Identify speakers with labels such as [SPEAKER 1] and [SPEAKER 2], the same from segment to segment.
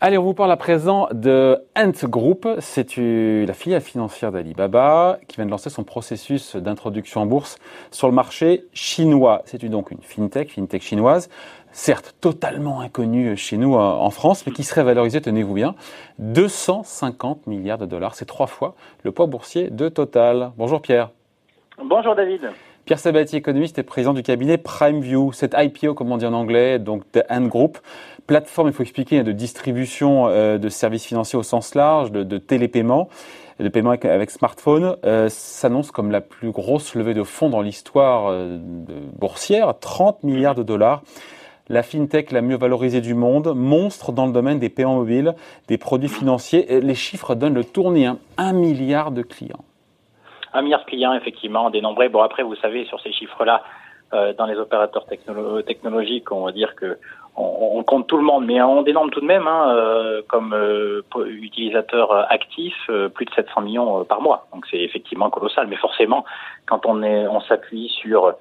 [SPEAKER 1] Allez, on vous parle à présent de Ant Group. C'est la filiale financière d'Alibaba qui vient de lancer son processus d'introduction en bourse sur le marché chinois. C'est donc une fintech, fintech chinoise, certes totalement inconnue chez nous euh, en France, mais qui serait valorisée, tenez-vous bien, 250 milliards de dollars. C'est trois fois le poids boursier de Total. Bonjour Pierre.
[SPEAKER 2] Bonjour David.
[SPEAKER 1] Pierre Sabati, économiste et président du cabinet PrimeView, cette IPO, comme on dit en anglais, donc de Ant Group, plateforme, il faut expliquer, de distribution euh, de services financiers au sens large, de, de télépaiement, de paiement avec, smartphone, euh, s'annonce comme la plus grosse levée de fonds dans l'histoire euh, boursière, 30 milliards de dollars. La fintech la mieux valorisée du monde, monstre dans le domaine des paiements mobiles, des produits financiers. Les chiffres donnent le tournis, hein, un milliard de clients
[SPEAKER 2] un milliard de clients effectivement dénombrés. Bon après vous savez sur ces chiffres-là, euh, dans les opérateurs technologiques, on va dire que on, compte tout le monde, mais on dénombre tout de même hein, euh, comme euh, utilisateur actif plus de 700 millions par mois. Donc c'est effectivement colossal. Mais forcément, quand on est, on s'appuie sur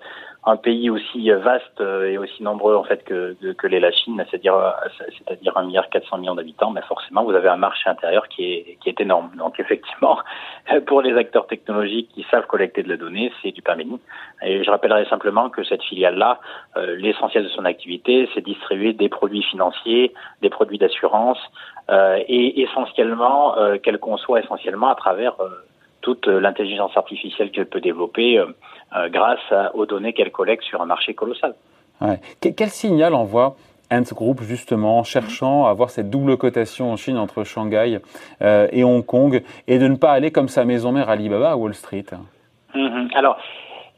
[SPEAKER 2] un pays aussi vaste et aussi nombreux en fait que, que l'est la Chine, c'est-à-dire c'est-à-dire un milliard 400 millions d'habitants, mais forcément vous avez un marché intérieur qui est qui est énorme. Donc effectivement, pour les acteurs technologiques qui savent collecter de la donnée, c'est du pain. Et je rappellerai simplement que cette filiale-là, euh, l'essentiel de son activité, c'est distribuer des produits financiers, des produits d'assurance, euh, et essentiellement euh, qu'elle conçoit essentiellement à travers toute l'intelligence artificielle qu'elle peut développer euh, grâce aux données qu'elle collecte sur un marché colossal.
[SPEAKER 1] Ouais. Quel signal envoie Ant Group justement, cherchant à avoir cette double cotation en Chine entre Shanghai euh, et Hong Kong, et de ne pas aller comme sa maison mère Alibaba à Wall Street?
[SPEAKER 2] Mm-hmm. Alors,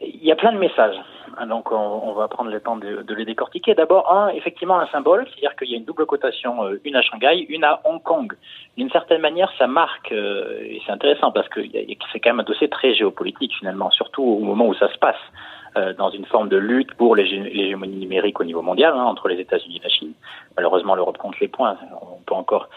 [SPEAKER 2] il y a plein de messages. Hein, donc on, va prendre le temps de, les décortiquer. D'abord, un, effectivement, un symbole, c'est-à-dire qu'il y a une double cotation, euh, une à Shanghai, une à Hong Kong. D'une certaine manière, ça marque, euh, et c'est intéressant parce que c'est quand même un dossier très géopolitique finalement, surtout au moment où ça se passe euh, dans une forme de lutte pour l'hégémonie numérique au niveau mondial hein, entre les États-Unis et la Chine. Malheureusement, l'Europe compte les points. On peut encore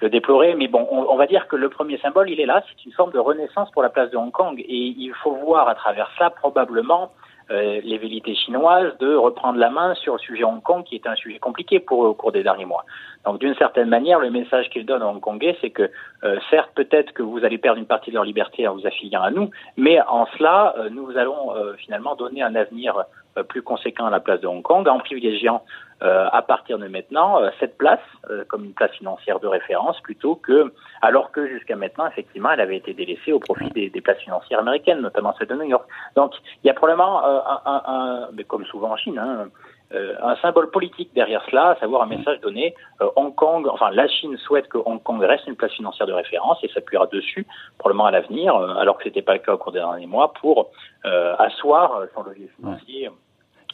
[SPEAKER 2] le déplorer, mais bon, on, va dire que le premier symbole, il est là. C'est une forme de renaissance pour la place de Hong Kong, et il faut voir à travers ça probablement euh, les velléités chinoises de reprendre la main sur le sujet Hong Kong, qui est un sujet compliqué pour eux au cours des derniers mois. Donc, d'une certaine manière, le message qu'ils donnent aux Hongkongais, c'est que euh, certes, peut-être que vous allez perdre une partie de leur liberté en vous affiliant à nous, mais en cela, euh, nous allons finalement donner un avenir plus conséquent à la place de Hong Kong en privilégiant euh, à partir de maintenant euh, cette place euh, comme une place financière de référence plutôt que alors que jusqu'à maintenant effectivement elle avait été délaissée au profit des, des places financières américaines notamment celle de New York donc il y a probablement un, un, un, mais comme souvent en Chine hein, un symbole politique derrière cela, à savoir un message donné. Hong Kong, enfin la Chine souhaite que Hong Kong reste une place financière de référence et s'appuiera dessus probablement à l'avenir, alors que c'était pas le cas au cours des derniers mois, pour asseoir son levier financier.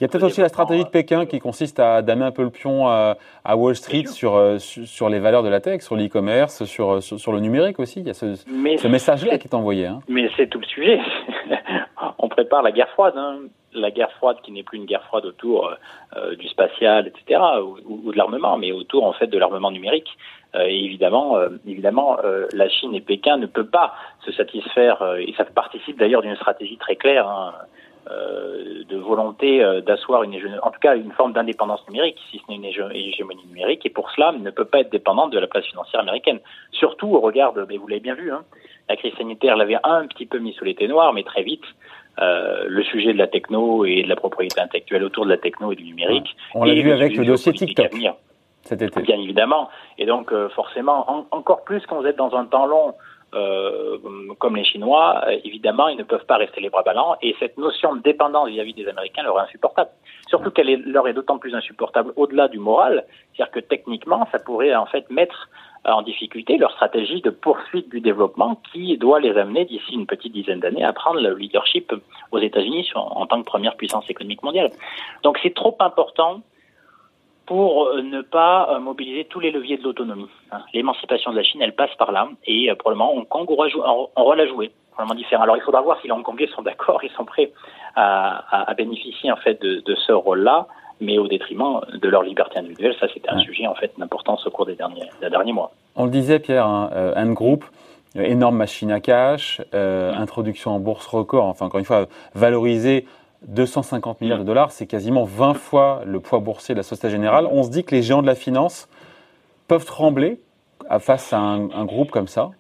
[SPEAKER 1] Il y a peut-être aussi la stratégie de Pékin qui consiste à damer un peu le pion à, Wall Street sur, euh, sur, les valeurs de la tech, sur l'e-commerce, sur, sur, le numérique aussi. Il y a ce, ce message-là qui est envoyé. Hein.
[SPEAKER 2] Mais c'est tout le sujet. On prépare la guerre froide. Hein. La guerre froide qui n'est plus une guerre froide autour euh, euh, du spatial, etc., ou, de l'armement, mais autour en fait de l'armement numérique. et évidemment, évidemment, la Chine et Pékin ne peuvent pas se satisfaire, et ça participe d'ailleurs d'une stratégie très claire. Hein, euh, de volonté euh, d'asseoir une en tout cas une forme d'indépendance numérique, si ce n'est une hégémonie numérique, et pour cela ne peut pas être dépendante de la place financière américaine. Surtout au regard de, mais vous l'avez bien vu, hein, la crise sanitaire l'avait un petit peu mis sous l'été noir, mais très vite. Euh, le sujet de la techno et de la propriété intellectuelle autour de la techno et du numérique.
[SPEAKER 1] On l'a vu avec le dossier TikTok cet été.
[SPEAKER 2] Bien évidemment. Et donc, forcément, encore plus quand vous êtes dans un temps long euh, comme les Chinois, euh, évidemment, ils ne peuvent pas rester les bras ballants. Et cette notion de dépendance vis-à-vis des Américains leur est insupportable. Surtout qu'elle leur est d'autant plus insupportable au-delà du moral, c'est-à-dire que techniquement, ça pourrait en fait mettre en difficulté leur stratégie de poursuite du développement qui doit les amener d'ici une petite dizaine d'années à prendre le leadership aux États-Unis en tant que première puissance économique mondiale. Donc c'est trop important pour euh, ne pas euh, mobiliser tous les leviers de l'autonomie. Hein. L'émancipation de la Chine, elle passe par là, et euh, probablement Hong Kong aura, un rôle à jouer, probablement différent. Alors il faudra voir si les Hongkongais sont d'accord, ils sont prêts à, à, bénéficier en fait de, de ce rôle-là, mais au détriment de leur liberté individuelle. Ça, c'était un sujet en fait d'importance au cours des derniers, des derniers mois.
[SPEAKER 1] On le disait, Pierre, hein, un groupe énorme machine à cash, introduction en bourse record, enfin encore une fois, valoriser 250 milliards de dollars, c'est quasiment 20 fois le poids boursier de la Société Générale. On se dit que les géants de la finance peuvent trembler face à un, groupe comme ça?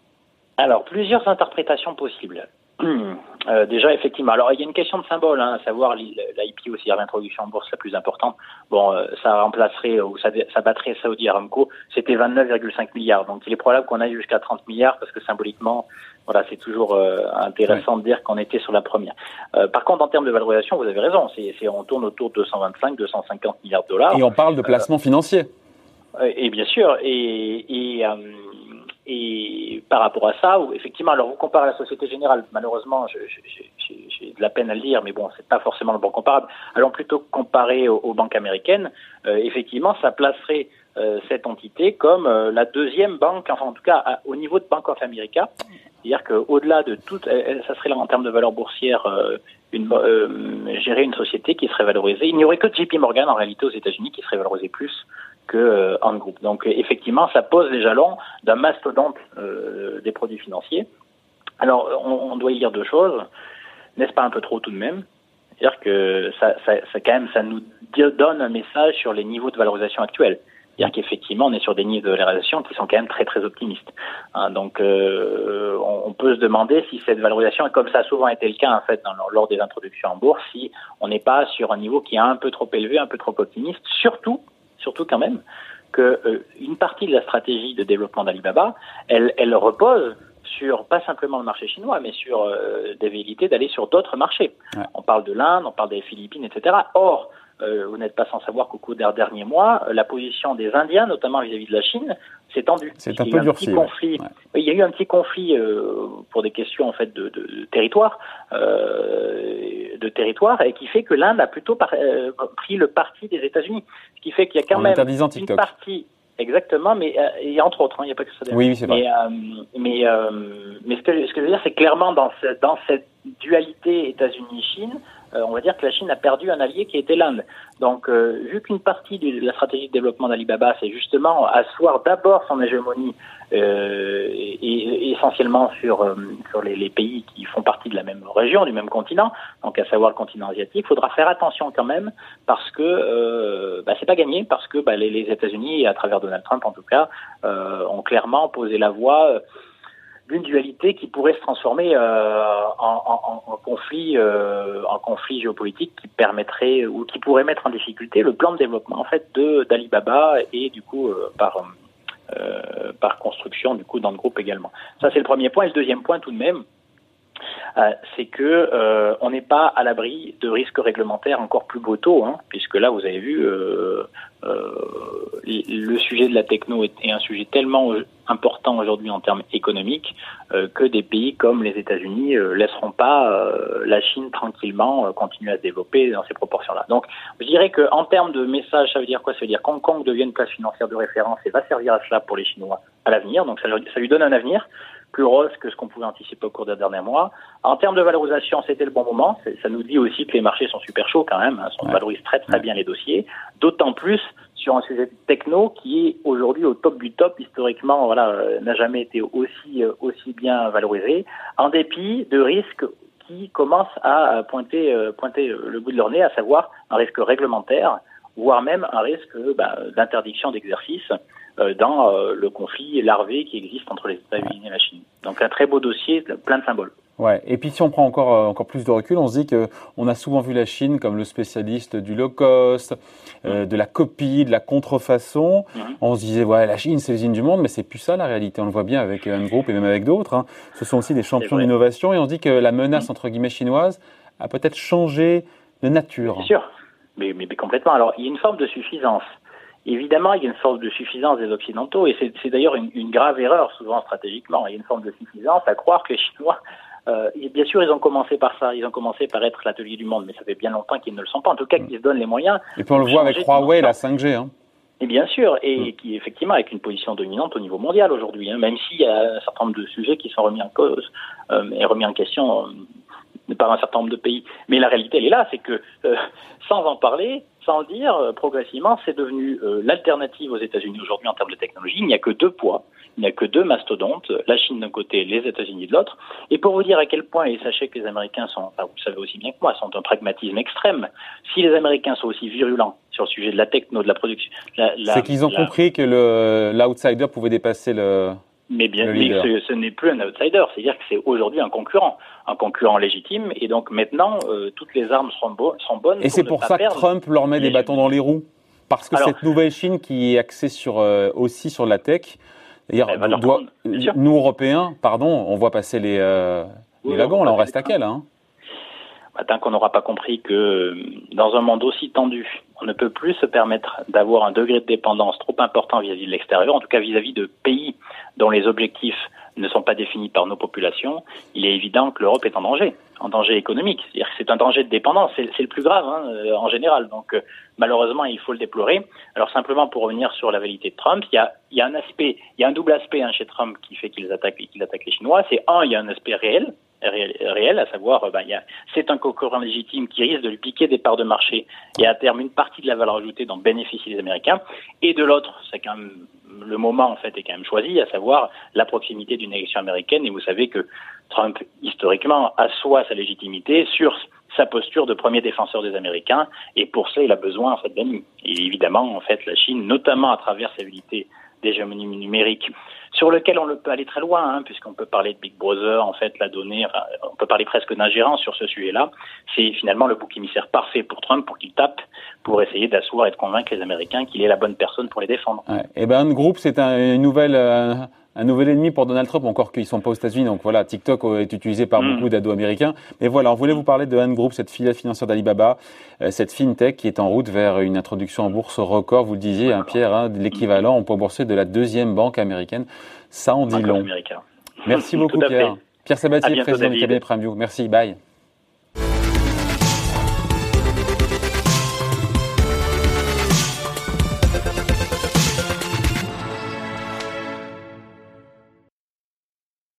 [SPEAKER 2] Alors, plusieurs interprétations possibles. Euh, déjà, effectivement. Alors, il y a une question de symbole, hein, à savoir l'IPO, c'est-à-dire l'introduction en bourse la plus importante. Bon, euh, ça remplacerait ou ça, ça battrait Saudi Aramco. C'était 29,5 milliards. Donc, il est probable qu'on aille jusqu'à 30 milliards parce que symboliquement, voilà, c'est toujours euh, intéressant de dire qu'on était sur la première. par contre, en termes de valorisation, vous avez raison. C'est, on tourne autour de 225, 250 milliards de dollars.
[SPEAKER 1] Et on parle de placement financier.
[SPEAKER 2] Et bien sûr. Et, et et par rapport à ça, effectivement, alors vous comparez la Société Générale, malheureusement, j'ai de la peine à le dire, mais bon, c'est pas forcément le bon comparable. Allons plutôt comparer aux, banques américaines. Euh, effectivement, ça placerait euh, cette entité comme euh, la deuxième banque, enfin en tout cas au niveau de Bank of America. C'est-à-dire qu'au-delà de tout, ça serait là en termes de valeur boursière gérer une société qui serait valorisée. Il n'y aurait que JP Morgan en réalité aux États-Unis qui serait valorisé plus que euh, Group. Donc effectivement, ça pose les jalons d'un mastodonte euh, des produits financiers. Alors on, doit y dire deux choses. N'est-ce pas un peu trop tout de même? C'est-à-dire que ça, ça, ça, quand même, ça nous donne un message sur les niveaux de valorisation actuels. C'est-à-dire qu'effectivement, on est sur des niveaux de valorisation qui sont quand même très très optimistes. Hein, donc, euh, on, peut se demander si cette valorisation, comme ça a souvent été le cas en fait dans, lors des introductions en bourse, si on n'est pas sur un niveau qui est un peu trop élevé, un peu trop optimiste, surtout surtout quand même que euh, une partie de la stratégie de développement d'Alibaba, elle, elle repose sur pas simplement le marché chinois, mais sur euh, des d'aller sur d'autres marchés. On parle de l'Inde, on parle des Philippines, etc. Or, euh, vous n'êtes pas sans savoir qu'au cours des derniers mois, la position des Indiens, notamment vis-à-vis de la Chine, s'est tendue.
[SPEAKER 1] C'est un peu durci.
[SPEAKER 2] Conflit. Il y a eu un petit conflit euh, pour des questions en fait de, de, de territoire, euh, de territoire, et qui fait que l'Inde a plutôt euh, pris le parti des États-Unis, ce qui fait qu'il y a quand même une partie Exactement, mais et entre autres, hein, il n'y a pas que ça.
[SPEAKER 1] Oui, c'est vrai.
[SPEAKER 2] Mais, mais, ce, que, ce que je veux dire, c'est clairement dans, dans cette dualité États-Unis-Chine, euh, on va dire que la Chine a perdu un allié qui était l'Inde. Donc, euh, vu qu'une partie de la stratégie de développement d'Alibaba, c'est justement asseoir d'abord son hégémonie euh, et, essentiellement sur, sur les, pays qui font partie de la même région, du même continent, donc à savoir le continent asiatique, il faudra faire attention quand même parce que bah, c'est pas gagné, parce que bah, les, les États-Unis, à travers Donald Trump en tout cas, ont clairement posé la voie d'une dualité qui pourrait se transformer euh, en, conflit, euh, en conflit géopolitique qui permettrait ou qui pourrait mettre en difficulté le plan de développement en fait de d'Alibaba et du coup euh, par par construction du coup dans le groupe également. Ça c'est le premier point. Et le deuxième point tout de même, euh, c'est que euh, on n'est pas à l'abri de risques réglementaires encore plus brutaux, hein, puisque là, vous avez vu, euh, le sujet de la techno est, un sujet tellement important aujourd'hui en termes économiques que des pays comme les États-Unis laisseront pas la Chine tranquillement continuer à se développer dans ces proportions-là. Donc, je dirais que en termes de message, ça veut dire quoi? Ça veut dire qu'Hong Kong devient une place financière de référence et va servir à cela pour les Chinois à l'avenir. Donc, ça, ça lui donne un avenir plus rose que ce qu'on pouvait anticiper au cours des derniers mois. En termes de valorisation, c'était le bon moment. Ça nous dit aussi que les marchés sont super chauds quand même. Hein, on valorise très très bien les dossiers. D'autant plus sur un sujet techno qui est aujourd'hui au top du top historiquement. Voilà, euh, n'a jamais été aussi euh, aussi bien valorisé, en dépit de risques qui commencent à pointer euh, pointer le bout de leur nez, à savoir un risque réglementaire, voire même un risque bah, d'interdiction d'exercice euh, dans euh, le conflit larvé qui existe entre les États-Unis et la Chine. Donc un très beau dossier, plein de symboles.
[SPEAKER 1] Ouais. Et puis si on prend encore euh, encore plus de recul, on se dit que on a souvent vu la Chine comme le spécialiste du low cost, mmh. de la copie, de la contrefaçon. Mmh. On se disait ouais la Chine c'est l'usine du monde, mais c'est plus ça la réalité. On le voit bien avec un groupe et même avec d'autres. Hein. Ce sont aussi des champions d'innovation et on se dit que la menace mmh. entre guillemets chinoise a peut-être changé de nature.
[SPEAKER 2] Bien sûr, mais, mais, mais complètement. Alors il y a une forme de suffisance. Évidemment, il y a une forme de suffisance des Occidentaux, et c'est d'ailleurs une, grave erreur, souvent stratégiquement. Il y a une forme de suffisance à croire que les Chinois, euh, bien sûr, ils ont commencé par ça, ils ont commencé par être l'atelier du monde, mais ça fait bien longtemps qu'ils ne le sont pas. En tout cas, qu'ils se donnent les moyens.
[SPEAKER 1] Et puis on le voit avec Huawei, la 5G. Hein.
[SPEAKER 2] Et bien sûr, et mm. qui effectivement avec une position dominante au niveau mondial aujourd'hui, hein, même s'il y a un certain nombre de sujets qui sont remis en cause euh, et remis en question euh, par un certain nombre de pays. Mais la réalité, elle est là, c'est que euh, sans en parler, sans dire, euh, progressivement, c'est devenu euh, l'alternative aux États-Unis aujourd'hui en termes de technologie. Il n'y a que deux poids, il n'y a que deux mastodontes, la Chine d'un côté, les États-Unis de l'autre. Et pour vous dire à quel point, et sachez que les Américains sont, enfin, vous le savez aussi bien que moi, sont d'un pragmatisme extrême. Si les Américains sont aussi virulents sur le sujet de la techno, de la production,
[SPEAKER 1] c'est qu'ils ont compris que l'outsider pouvait dépasser le,
[SPEAKER 2] mais bien, ce, ce n'est plus un outsider, c'est-à-dire que c'est aujourd'hui un concurrent, un concurrent légitime, et donc maintenant euh, toutes les armes sont bonnes.
[SPEAKER 1] Et c'est pour ça que Trump leur met des bâtons dans les roues, parce que cette nouvelle Chine qui est axée sur euh, aussi sur la tech, doit, nous Européens, pardon, on voit passer les, euh, les wagons, là on reste à quel hein?
[SPEAKER 2] Bah, tant qu'on n'aura pas compris que dans un monde aussi tendu, on ne peut plus se permettre d'avoir un degré de dépendance trop important vis-à-vis de l'extérieur, en tout cas vis-à-vis de pays dont les objectifs ne sont pas définis par nos populations, il est évident que l'Europe est en danger, en danger économique. C'est-à-dire que c'est un danger de dépendance, c'est le plus grave hein, euh, en général. Donc euh, malheureusement, il faut le déplorer. Alors simplement pour revenir sur la validité de Trump, il y a, il y a un aspect, il y a un double aspect hein, chez Trump qui fait qu'il attaque, qu'il attaque les Chinois. C'est un, il y a un aspect réel, réel, à savoir, euh, ben, c'est un concurrent légitime qui risque de lui piquer des parts de marché et à terme une partie de la valeur ajoutée dont bénéficient les Américains. Et de l'autre, c'est quand même le moment en fait est quand même choisi, à savoir la proximité d'une élection américaine. Et vous savez que Trump historiquement assoit sa légitimité sur sa posture de premier défenseur des Américains, et pour ça, il a besoin en fait d'amis. Et évidemment, en fait, la Chine, notamment à travers sa habilité d'hégémonie numérique, sur lequel on peut aller très loin, hein, puisqu'on peut parler de Big Brother, en fait, la donnée, on peut parler presque d'ingérence sur ce sujet-là. C'est finalement le bouc émissaire parfait pour Trump, pour qu'il tape, pour essayer d'asseoir et de convaincre les Américains qu'il est la bonne personne pour les défendre.
[SPEAKER 1] Ouais. Et eh ben, un groupe, c'est un, une nouvelle, euh, un nouvel ennemi pour Donald Trump, encore qu'ils sont pas aux États-Unis. Donc voilà, TikTok est utilisé par mm. beaucoup d'ados américains. Mais voilà, on voulait vous parler de Han Group, cette filiale financière d'Alibaba, euh, cette fintech qui est en route vers une introduction en bourse record. Vous le disiez, hein, Pierre, hein, l'équivalent en poids boursier de la deuxième banque américaine. Ça en dit long. Merci beaucoup, Pierre. Pierre Sabatier, président du cabinet Prime Merci. Bye.